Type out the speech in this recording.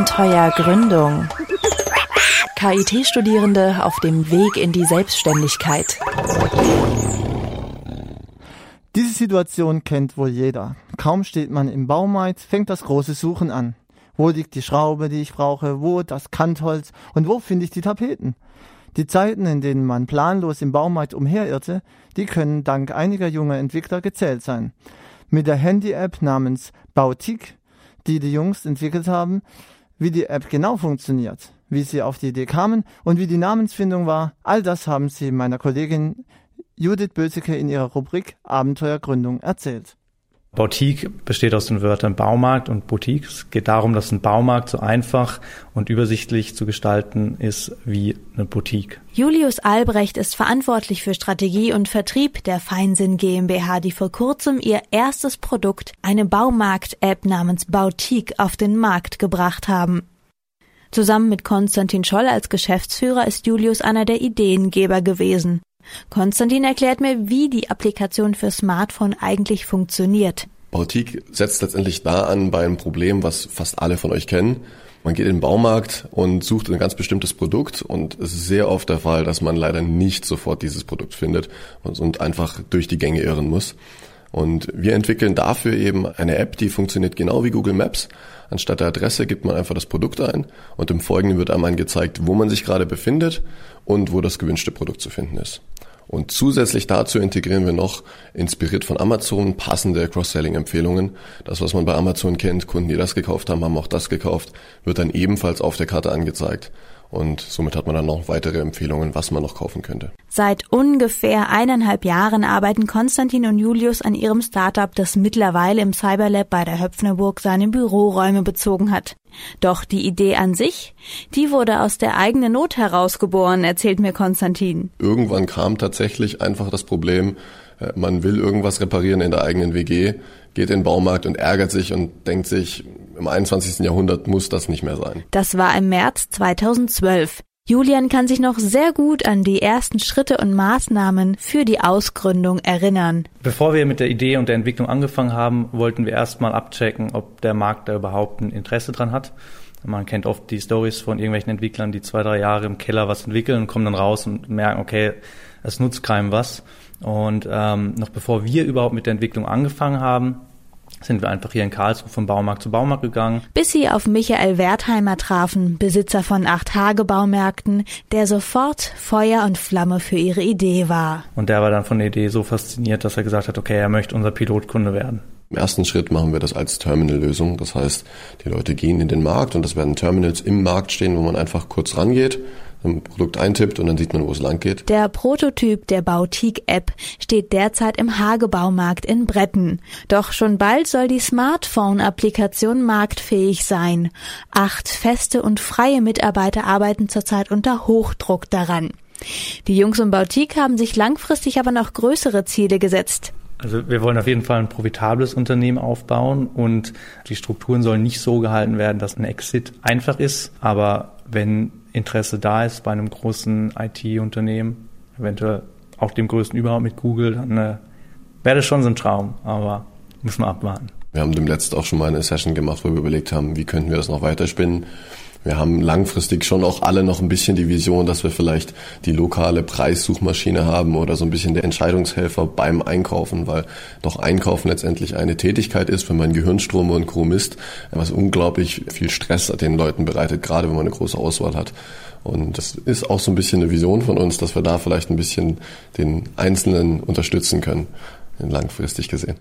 Abenteuergründung. KIT-Studierende auf dem Weg in die Selbstständigkeit. Diese Situation kennt wohl jeder. Kaum steht man im Baumarkt, fängt das große Suchen an. Wo liegt die Schraube, die ich brauche? Wo das Kantholz? Und wo finde ich die Tapeten? Die Zeiten, in denen man planlos im Baumarkt umherirrte, die können dank einiger junger Entwickler gezählt sein. Mit der Handy-App namens Bautik, die die Jungs entwickelt haben, wie die App genau funktioniert, wie sie auf die Idee kamen und wie die Namensfindung war, all das haben sie meiner Kollegin Judith Böseke in ihrer Rubrik Abenteuergründung erzählt. Boutique besteht aus den Wörtern Baumarkt und Boutique. Es geht darum, dass ein Baumarkt so einfach und übersichtlich zu gestalten ist wie eine Boutique. Julius Albrecht ist verantwortlich für Strategie und Vertrieb der Feinsinn GmbH, die vor kurzem ihr erstes Produkt, eine Baumarkt-App namens Boutique, auf den Markt gebracht haben. Zusammen mit Konstantin Scholl als Geschäftsführer ist Julius einer der Ideengeber gewesen. Konstantin erklärt mir, wie die Applikation für Smartphone eigentlich funktioniert. Boutique setzt letztendlich da an bei einem Problem, was fast alle von euch kennen. Man geht in den Baumarkt und sucht ein ganz bestimmtes Produkt und es ist sehr oft der Fall, dass man leider nicht sofort dieses Produkt findet und einfach durch die Gänge irren muss. Und wir entwickeln dafür eben eine App, die funktioniert genau wie Google Maps. Anstatt der Adresse gibt man einfach das Produkt ein und im Folgenden wird einem angezeigt, wo man sich gerade befindet und wo das gewünschte Produkt zu finden ist. Und zusätzlich dazu integrieren wir noch, inspiriert von Amazon, passende Cross-Selling-Empfehlungen. Das, was man bei Amazon kennt, Kunden, die das gekauft haben, haben auch das gekauft, wird dann ebenfalls auf der Karte angezeigt. Und somit hat man dann noch weitere Empfehlungen, was man noch kaufen könnte. Seit ungefähr eineinhalb Jahren arbeiten Konstantin und Julius an ihrem Startup, das mittlerweile im Cyberlab bei der Höpfnerburg seine Büroräume bezogen hat. Doch die Idee an sich, die wurde aus der eigenen Not herausgeboren, erzählt mir Konstantin. Irgendwann kam tatsächlich einfach das Problem, äh, man will irgendwas reparieren in der eigenen WG, geht in den Baumarkt und ärgert sich und denkt sich, im 21. Jahrhundert muss das nicht mehr sein. Das war im März 2012. Julian kann sich noch sehr gut an die ersten Schritte und Maßnahmen für die Ausgründung erinnern. Bevor wir mit der Idee und der Entwicklung angefangen haben, wollten wir erstmal abchecken, ob der Markt da überhaupt ein Interesse dran hat. Man kennt oft die Stories von irgendwelchen Entwicklern, die zwei, drei Jahre im Keller was entwickeln und kommen dann raus und merken, okay, es nutzt keinem was. Und ähm, noch bevor wir überhaupt mit der Entwicklung angefangen haben, sind wir einfach hier in Karlsruhe vom Baumarkt zu Baumarkt gegangen. Bis sie auf Michael Wertheimer trafen, Besitzer von acht Hagebaumärkten, der sofort Feuer und Flamme für ihre Idee war. Und der war dann von der Idee so fasziniert, dass er gesagt hat, okay, er möchte unser Pilotkunde werden. Im ersten Schritt machen wir das als Terminal-Lösung. Das heißt, die Leute gehen in den Markt und es werden Terminals im Markt stehen, wo man einfach kurz rangeht ein Produkt eintippt und dann sieht man, wo es lang geht. Der Prototyp der Bautique-App steht derzeit im Hagebaumarkt in Bretten. Doch schon bald soll die Smartphone-Applikation marktfähig sein. Acht feste und freie Mitarbeiter arbeiten zurzeit unter Hochdruck daran. Die Jungs und Bautique haben sich langfristig aber noch größere Ziele gesetzt. Also wir wollen auf jeden Fall ein profitables Unternehmen aufbauen und die Strukturen sollen nicht so gehalten werden, dass ein Exit einfach ist. Aber wenn Interesse da ist bei einem großen IT-Unternehmen, eventuell auch dem größten überhaupt mit Google, dann äh, wäre das schon so ein Traum, aber muss man abwarten. Wir haben dem letzten auch schon mal eine Session gemacht, wo wir überlegt haben, wie könnten wir das noch weiterspinnen wir haben langfristig schon auch alle noch ein bisschen die Vision, dass wir vielleicht die lokale Preissuchmaschine haben oder so ein bisschen der Entscheidungshelfer beim Einkaufen, weil doch Einkaufen letztendlich eine Tätigkeit ist, wenn man Gehirnstrome und Co. misst, was unglaublich viel Stress den Leuten bereitet, gerade wenn man eine große Auswahl hat. Und das ist auch so ein bisschen eine Vision von uns, dass wir da vielleicht ein bisschen den Einzelnen unterstützen können, langfristig gesehen.